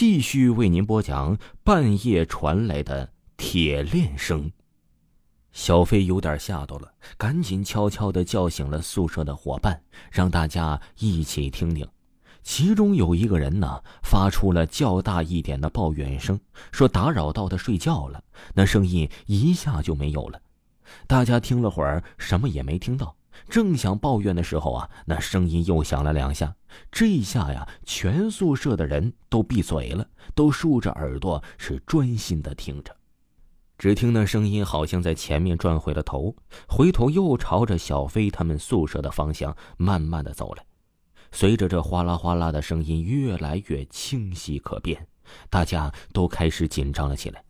继续为您播讲半夜传来的铁链声。小飞有点吓到了，赶紧悄悄的叫醒了宿舍的伙伴，让大家一起听听。其中有一个人呢，发出了较大一点的抱怨声，说打扰到他睡觉了。那声音一下就没有了。大家听了会儿，什么也没听到。正想抱怨的时候啊，那声音又响了两下。这一下呀，全宿舍的人都闭嘴了，都竖着耳朵，是专心的听着。只听那声音好像在前面转回了头，回头又朝着小飞他们宿舍的方向慢慢的走来。随着这哗啦哗啦的声音越来越清晰可辨，大家都开始紧张了起来。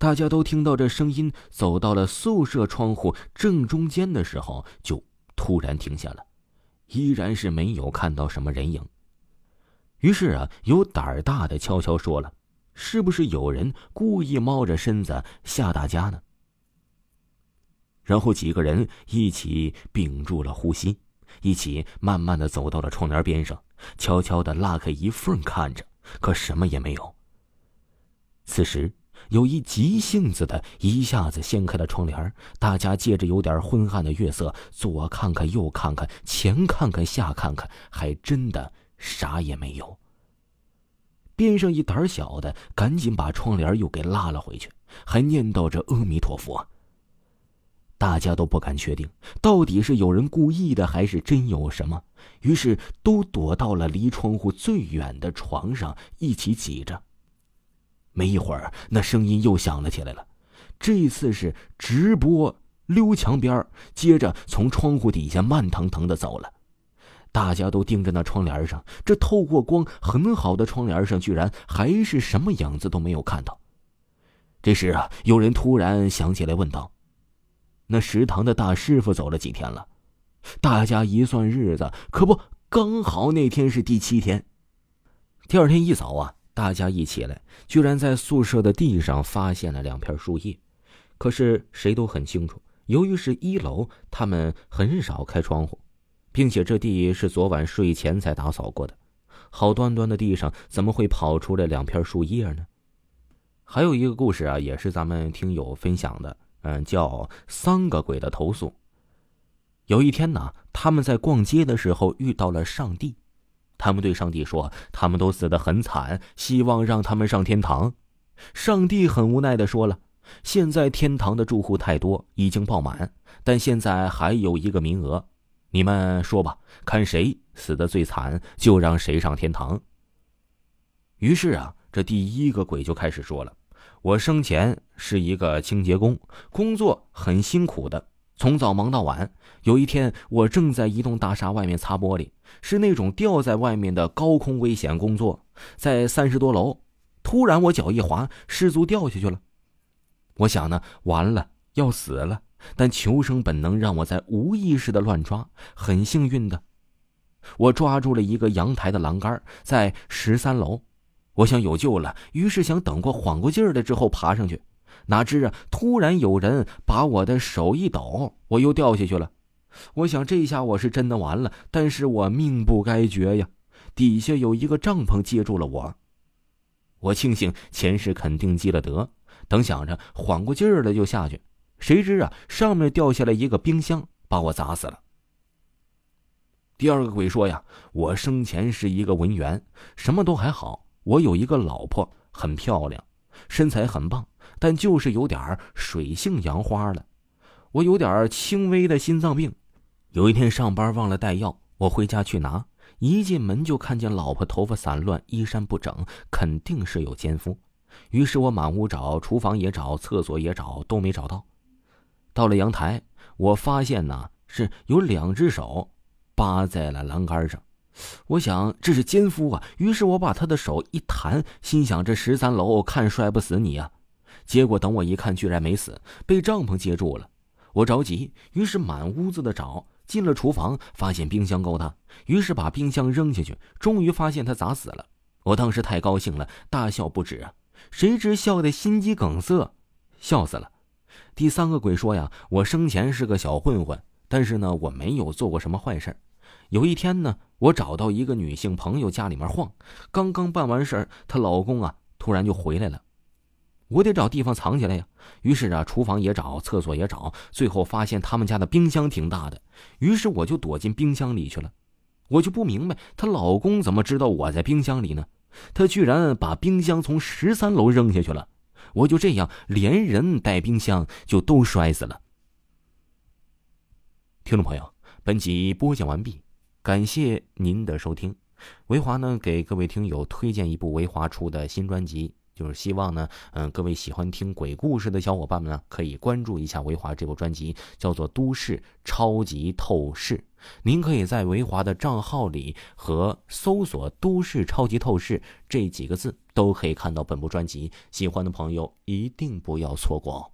大家都听到这声音走到了宿舍窗户正中间的时候，就突然停下了，依然是没有看到什么人影。于是啊，有胆儿大的悄悄说了：“是不是有人故意猫着身子吓大家呢？”然后几个人一起屏住了呼吸。一起慢慢的走到了窗帘边上，悄悄的拉开一缝看着，可什么也没有。此时，有一急性子的一下子掀开了窗帘，大家借着有点昏暗的月色，左看看右看看，前看看下看看，还真的啥也没有。边上一胆小的赶紧把窗帘又给拉了回去，还念叨着阿弥陀佛。大家都不敢确定，到底是有人故意的，还是真有什么。于是都躲到了离窗户最远的床上，一起挤着。没一会儿，那声音又响了起来了，这次是直播溜墙边接着从窗户底下慢腾腾的走了。大家都盯着那窗帘上，这透过光很好的窗帘上，居然还是什么影子都没有看到。这时啊，有人突然想起来，问道。那食堂的大师傅走了几天了？大家一算日子，可不刚好那天是第七天。第二天一早啊，大家一起来，居然在宿舍的地上发现了两片树叶。可是谁都很清楚，由于是一楼，他们很少开窗户，并且这地是昨晚睡前才打扫过的，好端端的地上怎么会跑出来两片树叶呢？还有一个故事啊，也是咱们听友分享的。嗯，叫三个鬼的投诉。有一天呢，他们在逛街的时候遇到了上帝，他们对上帝说：“他们都死得很惨，希望让他们上天堂。”上帝很无奈的说了：“现在天堂的住户太多，已经爆满，但现在还有一个名额，你们说吧，看谁死的最惨，就让谁上天堂。”于是啊，这第一个鬼就开始说了。我生前是一个清洁工，工作很辛苦的，从早忙到晚。有一天，我正在一栋大厦外面擦玻璃，是那种吊在外面的高空危险工作，在三十多楼。突然，我脚一滑，失足掉下去了。我想呢，完了，要死了。但求生本能让我在无意识的乱抓，很幸运的，我抓住了一个阳台的栏杆，在十三楼。我想有救了，于是想等过缓过劲儿来之后爬上去，哪知啊，突然有人把我的手一抖，我又掉下去了。我想这下我是真的完了，但是我命不该绝呀！底下有一个帐篷接住了我，我庆幸前世肯定积了德，等想着缓过劲儿了就下去，谁知啊，上面掉下来一个冰箱，把我砸死了。第二个鬼说呀，我生前是一个文员，什么都还好。我有一个老婆，很漂亮，身材很棒，但就是有点水性杨花了。我有点轻微的心脏病，有一天上班忘了带药，我回家去拿，一进门就看见老婆头发散乱，衣衫不整，肯定是有奸夫。于是我满屋找，厨房也找，厕所也找，都没找到。到了阳台，我发现呢是有两只手扒在了栏杆上。我想这是奸夫啊，于是我把他的手一弹，心想这十三楼看摔不死你呀。结果等我一看，居然没死，被帐篷接住了。我着急，于是满屋子的找，进了厨房，发现冰箱够大，于是把冰箱扔下去，终于发现他砸死了。我当时太高兴了，大笑不止啊。谁知笑得心肌梗塞，笑死了。第三个鬼说呀，我生前是个小混混，但是呢，我没有做过什么坏事有一天呢，我找到一个女性朋友家里面晃，刚刚办完事儿，她老公啊突然就回来了。我得找地方藏起来呀。于是啊，厨房也找，厕所也找，最后发现他们家的冰箱挺大的。于是我就躲进冰箱里去了。我就不明白，她老公怎么知道我在冰箱里呢？他居然把冰箱从十三楼扔下去了。我就这样连人带冰箱就都摔死了。听众朋友，本集播讲完毕，感谢您的收听。维华呢，给各位听友推荐一部维华出的新专辑。就是希望呢，嗯，各位喜欢听鬼故事的小伙伴们呢，可以关注一下维华这部专辑，叫做《都市超级透视》。您可以在维华的账号里和搜索“都市超级透视”这几个字，都可以看到本部专辑。喜欢的朋友一定不要错过哦。